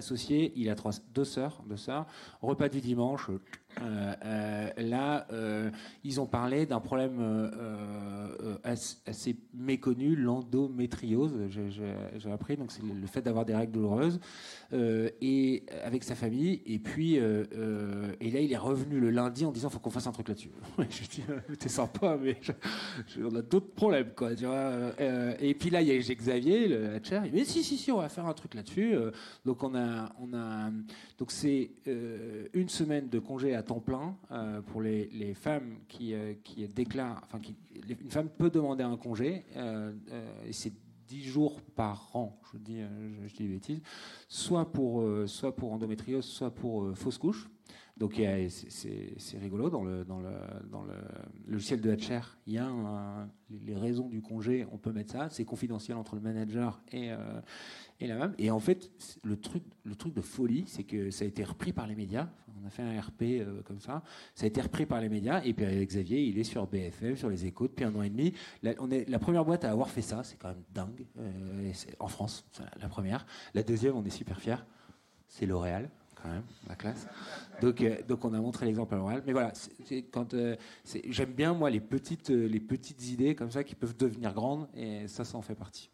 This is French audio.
associé, il a trois, deux sœurs, deux sœurs. Repas du dimanche. Euh, euh, là, euh, ils ont parlé d'un problème assez, assez méconnu, l'endométriose. J'ai- appris, donc c'est le fait d'avoir des règles douloureuses, euh, et avec sa famille. Et puis, euh, euh, et là, il est revenu le lundi en disant, faut qu'on fasse un truc là-dessus. je dis, euh, t'es sympa, mais je- je- on a d'autres problèmes, quoi. Euh, et puis là, il y a Xavier, le HR. Il dit, mais si, si, si, on va faire un truc là-dessus. Euh, donc on a, on a, donc c'est euh, une semaine de congé à temps plein euh, pour les, les femmes qui, euh, qui déclarent, enfin, une femme peut demander un congé euh, euh, et c'est 10 jours par an, je dis, euh, je, soit pour, soit pour endométriose, soit pour fausse couche. Donc c'est- rigolo dans le dans le dans le logiciel de HR, il y a un- les raisons du congé, on peut mettre ça, c'est confidentiel entre le manager et euh, et la même. Et en fait, le truc le truc de folie, c'est que ça a été repris par les médias. On a fait un RP euh, comme ça, ça a été repris par les médias. Et puis Xavier, il est sur BFM, sur les Échos depuis un an et demi. La, on est la première boîte à avoir fait ça, c'est quand même dingue. Euh, en France, la première. La deuxième, on est super fiers, c'est L'Oréal quand même, la classe. Donc, euh, donc on a montré l'exemple à l'oral. Mais voilà, quand euh, j'aime bien moi les petites, euh, les petites idées comme ça qui peuvent devenir grandes, et ça, ça en fait partie.